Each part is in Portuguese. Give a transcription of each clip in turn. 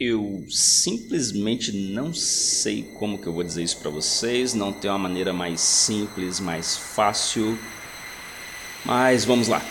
Eu simplesmente não sei como que eu vou dizer isso para vocês, não tem uma maneira mais simples, mais fácil. Mas vamos lá.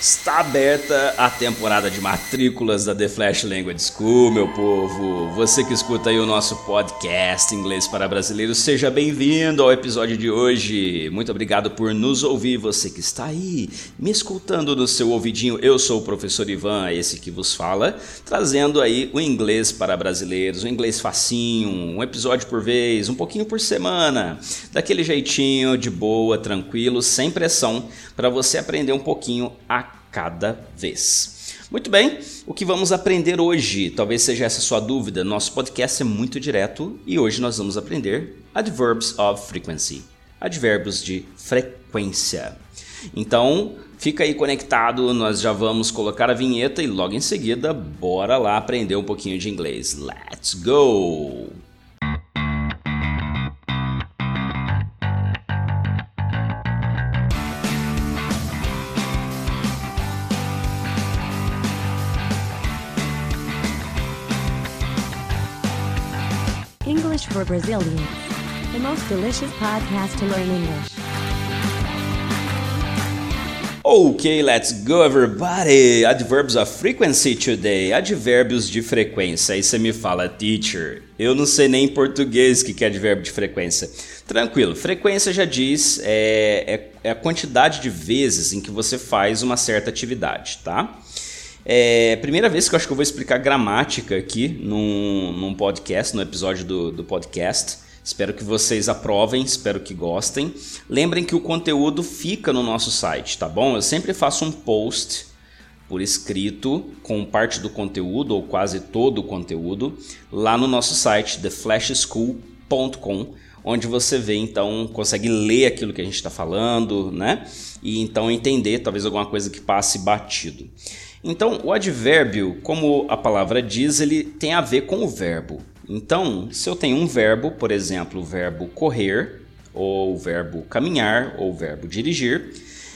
Está aberta a temporada de matrículas da The Flash Language School, meu povo. Você que escuta aí o nosso podcast Inglês para Brasileiros, seja bem-vindo ao episódio de hoje. Muito obrigado por nos ouvir, você que está aí me escutando no seu ouvidinho. Eu sou o professor Ivan, esse que vos fala, trazendo aí o inglês para brasileiros, o inglês facinho, um episódio por vez, um pouquinho por semana, daquele jeitinho de boa, tranquilo, sem pressão, para você aprender um pouquinho a cada vez. Muito bem, o que vamos aprender hoje? Talvez seja essa sua dúvida. Nosso podcast é muito direto e hoje nós vamos aprender adverbs of frequency, advérbios de frequência. Então, fica aí conectado, nós já vamos colocar a vinheta e logo em seguida, bora lá aprender um pouquinho de inglês. Let's go! For Brazilians. The most delicious podcast to learn English. Ok, let's go everybody! Adverbs of frequency today. Advérbios de frequência. Aí você me fala, teacher, eu não sei nem em português o que é advérbio de frequência. Tranquilo, frequência já diz é, é, é a quantidade de vezes em que você faz uma certa atividade, tá? É primeira vez que eu acho que eu vou explicar gramática aqui num, num podcast, no episódio do, do podcast. Espero que vocês aprovem, espero que gostem. Lembrem que o conteúdo fica no nosso site, tá bom? Eu sempre faço um post por escrito com parte do conteúdo ou quase todo o conteúdo lá no nosso site theflashschool.com, onde você vê então consegue ler aquilo que a gente está falando, né? E então entender talvez alguma coisa que passe batido. Então, o advérbio, como a palavra diz, ele tem a ver com o verbo. Então, se eu tenho um verbo, por exemplo, o verbo correr, ou o verbo caminhar, ou o verbo dirigir,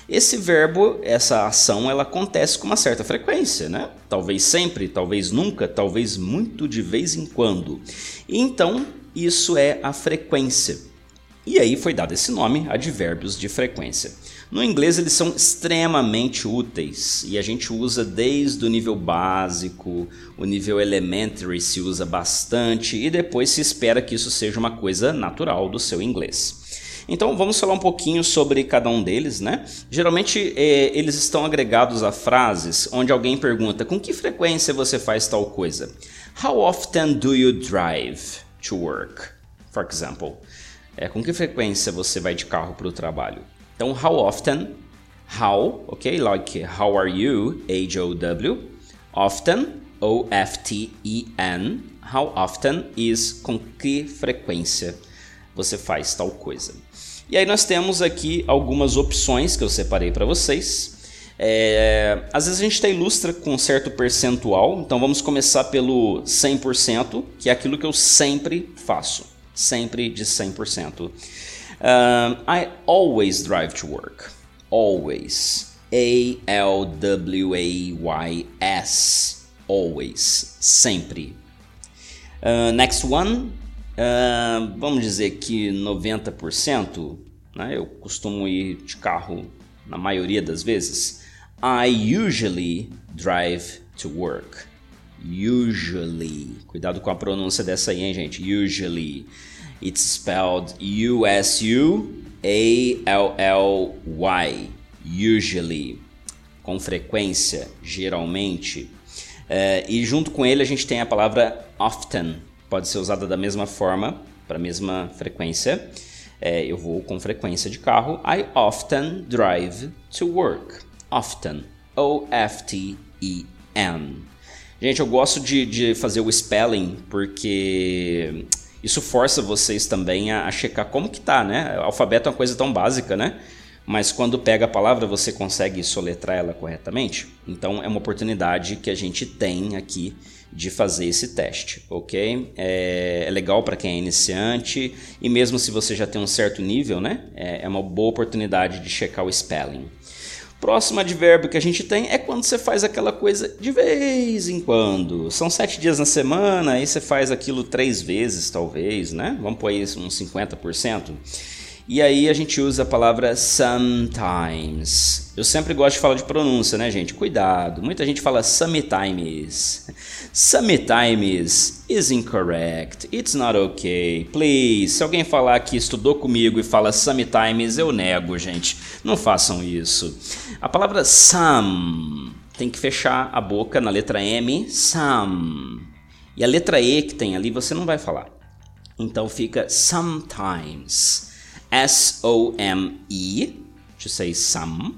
esse verbo, essa ação, ela acontece com uma certa frequência, né? Talvez sempre, talvez nunca, talvez muito de vez em quando. Então, isso é a frequência. E aí foi dado esse nome, advérbios de frequência. No inglês eles são extremamente úteis e a gente usa desde o nível básico, o nível elementary se usa bastante e depois se espera que isso seja uma coisa natural do seu inglês. Então vamos falar um pouquinho sobre cada um deles, né? Geralmente é, eles estão agregados a frases onde alguém pergunta com que frequência você faz tal coisa. How often do you drive to work? For example. É, com que frequência você vai de carro para o trabalho? Então, how often, how, ok? Like, how are you, H-O-W. Often, O-F-T-E-N. How often is com que frequência você faz tal coisa. E aí nós temos aqui algumas opções que eu separei para vocês. É, às vezes a gente está ilustra com certo percentual, então vamos começar pelo 100%, que é aquilo que eu sempre faço. Sempre de 100%. Um, I always drive to work. Always. A L W A Y S. Always. Sempre. Uh, next one. Uh, vamos dizer que 90%. Né? Eu costumo ir de carro na maioria das vezes. I usually drive to work. Usually. Cuidado com a pronúncia dessa aí, hein, gente? Usually. It's spelled U-S-U-A-L-L-Y. Usually. Com frequência, geralmente. Uh, e junto com ele a gente tem a palavra often. Pode ser usada da mesma forma, para a mesma frequência. Uh, eu vou com frequência de carro. I often drive to work. Often. O-F-T-E-N. Gente, eu gosto de, de fazer o spelling porque isso força vocês também a, a checar como que tá, né? O alfabeto é uma coisa tão básica, né? Mas quando pega a palavra, você consegue soletrar ela corretamente? Então é uma oportunidade que a gente tem aqui de fazer esse teste, ok? É, é legal para quem é iniciante e mesmo se você já tem um certo nível, né? É, é uma boa oportunidade de checar o spelling. Próximo advérbio que a gente tem é quando você faz aquela coisa de vez em quando. São sete dias na semana, aí você faz aquilo três vezes, talvez, né? Vamos pôr isso uns 50%. E aí a gente usa a palavra sometimes. Eu sempre gosto de falar de pronúncia, né, gente? Cuidado. Muita gente fala sometimes. Sometimes is incorrect. It's not okay. Please. Se alguém falar que estudou comigo e fala sometimes, eu nego, gente. Não façam isso. A palavra some tem que fechar a boca na letra M, some. E a letra E que tem ali você não vai falar. Então fica sometimes. S O M E to say some,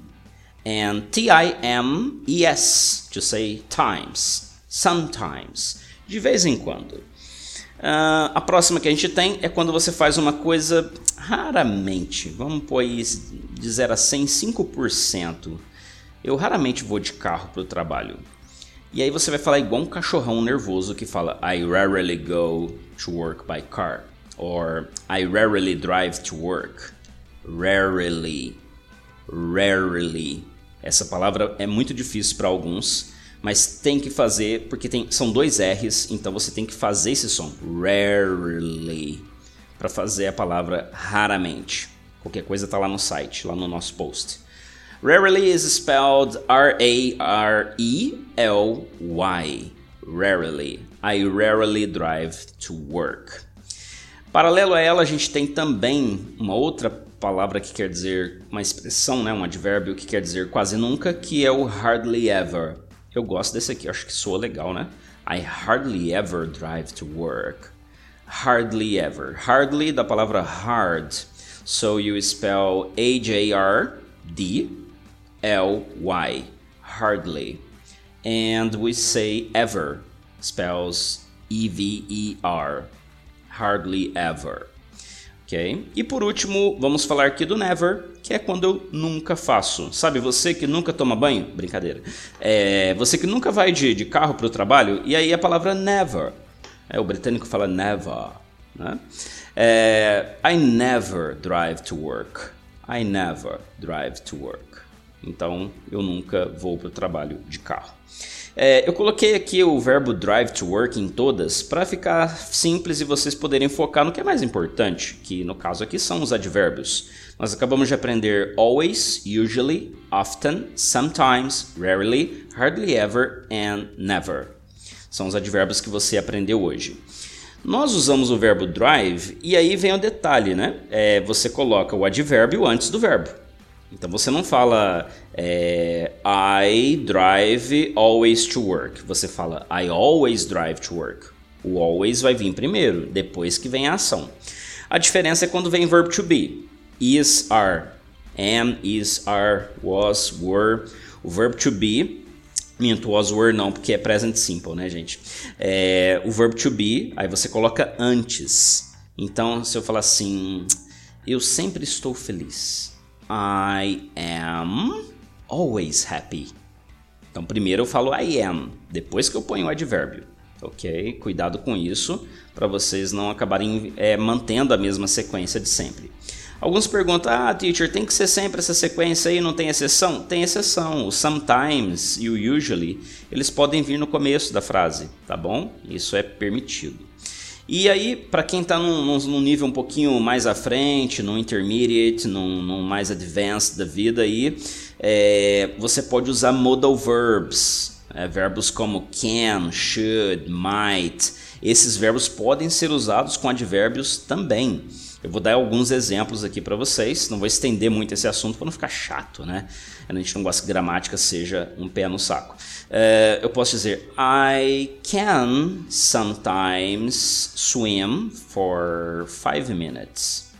and T I M E S to say times, sometimes, de vez em quando. Uh, a próxima que a gente tem é quando você faz uma coisa raramente, vamos pôr aí de 0 a 100, 5%. Eu raramente vou de carro para o trabalho. E aí você vai falar igual um cachorrão nervoso que fala I rarely go to work by car or I rarely drive to work. Rarely. Rarely. Essa palavra é muito difícil para alguns, mas tem que fazer porque tem, são dois R's, então você tem que fazer esse som. Rarely. Para fazer a palavra raramente. Qualquer coisa está lá no site, lá no nosso post. Rarely is spelled R-A-R-E-L-Y. Rarely. I rarely drive to work. Paralelo a ela, a gente tem também uma outra palavra que quer dizer uma expressão, né, um advérbio que quer dizer quase nunca, que é o hardly ever. Eu gosto desse aqui, acho que soa legal, né? I hardly ever drive to work. Hardly ever. Hardly da palavra hard. So you spell H-A-R-D-L-Y. Hardly. And we say ever. Spells E-V-E-R hardly ever. Ok? E por último, vamos falar aqui do never, que é quando eu nunca faço. Sabe, você que nunca toma banho? Brincadeira. É, você que nunca vai de, de carro para o trabalho, e aí a palavra never. É, o britânico fala never. Né? É, I never drive to work. I never drive to work. Então, eu nunca vou para o trabalho de carro. É, eu coloquei aqui o verbo drive to work em todas para ficar simples e vocês poderem focar no que é mais importante, que no caso aqui são os advérbios. Nós acabamos de aprender always, usually, often, sometimes, rarely, hardly ever and never. São os advérbios que você aprendeu hoje. Nós usamos o verbo drive e aí vem o detalhe, né? É, você coloca o advérbio antes do verbo. Então você não fala é, I drive always to work. Você fala I always drive to work. O always vai vir primeiro, depois que vem a ação. A diferença é quando vem verbo to be. Is, are. Am, is, are, was, were. O verbo to be Minto, was, were não, porque é present simple, né, gente? É, o verbo to be, aí você coloca antes. Então, se eu falar assim, eu sempre estou feliz. I am always happy. Então, primeiro eu falo I am, depois que eu ponho o advérbio. Ok? Cuidado com isso, para vocês não acabarem é, mantendo a mesma sequência de sempre. Alguns perguntam: Ah, teacher, tem que ser sempre essa sequência aí, não tem exceção? Tem exceção. O sometimes e o usually, eles podem vir no começo da frase, tá bom? Isso é permitido. E aí, para quem está num, num, nível um pouquinho mais à frente, no intermediate, num, num mais advanced da vida, aí, é, você pode usar modal verbs, é, verbos como can, should, might. Esses verbos podem ser usados com advérbios também. Eu vou dar alguns exemplos aqui para vocês, não vou estender muito esse assunto para não ficar chato, né? A gente não gosta que gramática seja um pé no saco. Uh, eu posso dizer I can sometimes swim for five minutes.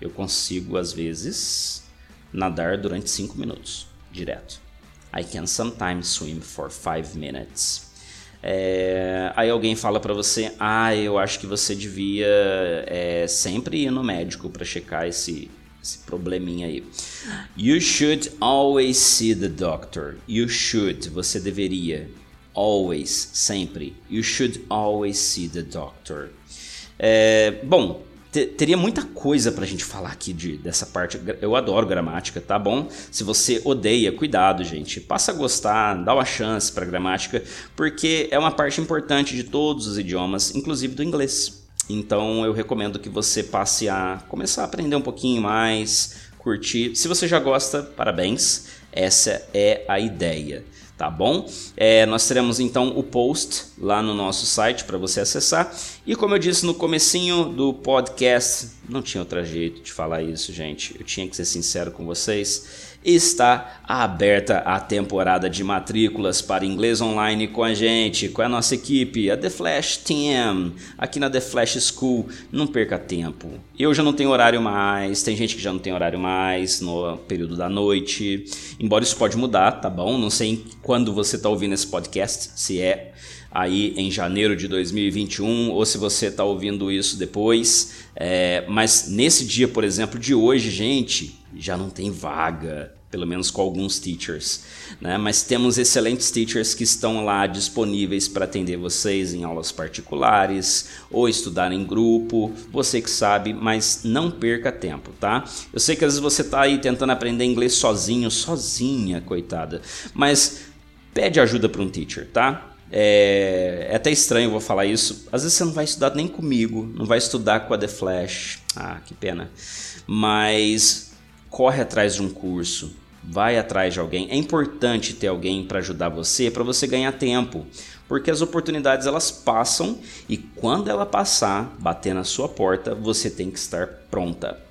Eu consigo às vezes nadar durante cinco minutos, direto. I can sometimes swim for five minutes. É, aí alguém fala para você, ah, eu acho que você devia é, sempre ir no médico para checar esse, esse probleminha aí. You should always see the doctor. You should, você deveria. Always, sempre. You should always see the doctor. É, bom, teria muita coisa pra gente falar aqui de, dessa parte. Eu adoro gramática, tá bom? Se você odeia, cuidado, gente. Passa a gostar, dá uma chance pra gramática, porque é uma parte importante de todos os idiomas, inclusive do inglês. Então eu recomendo que você passe a começar a aprender um pouquinho mais, curtir. Se você já gosta, parabéns. Essa é a ideia tá bom? É, nós teremos então o post lá no nosso site para você acessar. E como eu disse no comecinho do podcast, não tinha outro jeito de falar isso, gente. Eu tinha que ser sincero com vocês está aberta a temporada de matrículas para inglês online com a gente, com a nossa equipe, a The Flash Team, aqui na The Flash School. Não perca tempo. Eu já não tenho horário mais, tem gente que já não tem horário mais no período da noite. Embora isso pode mudar, tá bom? Não sei quando você está ouvindo esse podcast, se é aí em janeiro de 2021 ou se você está ouvindo isso depois. É, mas nesse dia, por exemplo, de hoje, gente, já não tem vaga pelo menos com alguns teachers, né? Mas temos excelentes teachers que estão lá disponíveis para atender vocês em aulas particulares ou estudar em grupo, você que sabe, mas não perca tempo, tá? Eu sei que às vezes você está aí tentando aprender inglês sozinho, sozinha, coitada, mas pede ajuda para um teacher, tá? É, é, até estranho vou falar isso. Às vezes você não vai estudar nem comigo, não vai estudar com a The Flash. Ah, que pena. Mas corre atrás de um curso, vai atrás de alguém. É importante ter alguém para ajudar você, para você ganhar tempo, porque as oportunidades elas passam e quando ela passar, bater na sua porta, você tem que estar pronta.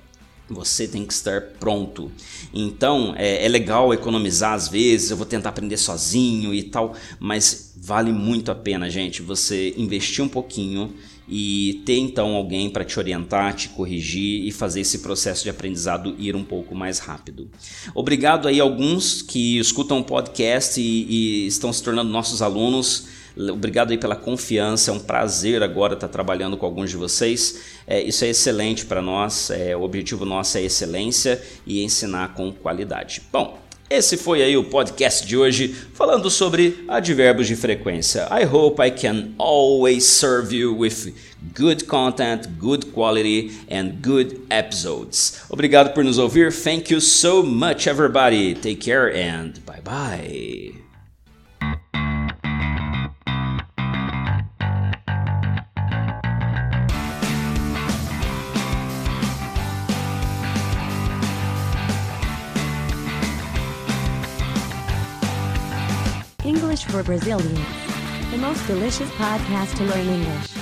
Você tem que estar pronto. Então é, é legal economizar às vezes. Eu vou tentar aprender sozinho e tal, mas vale muito a pena, gente. Você investir um pouquinho e ter então alguém para te orientar, te corrigir e fazer esse processo de aprendizado ir um pouco mais rápido. Obrigado aí a alguns que escutam o podcast e, e estão se tornando nossos alunos. Obrigado aí pela confiança, é um prazer agora estar trabalhando com alguns de vocês. É, isso é excelente para nós, é, o objetivo nosso é excelência e ensinar com qualidade. Bom, esse foi aí o podcast de hoje falando sobre advérbios de frequência. I hope I can always serve you with good content, good quality and good episodes. Obrigado por nos ouvir. Thank you so much everybody. Take care and bye bye. For Brazilians. The most delicious podcast to learn English.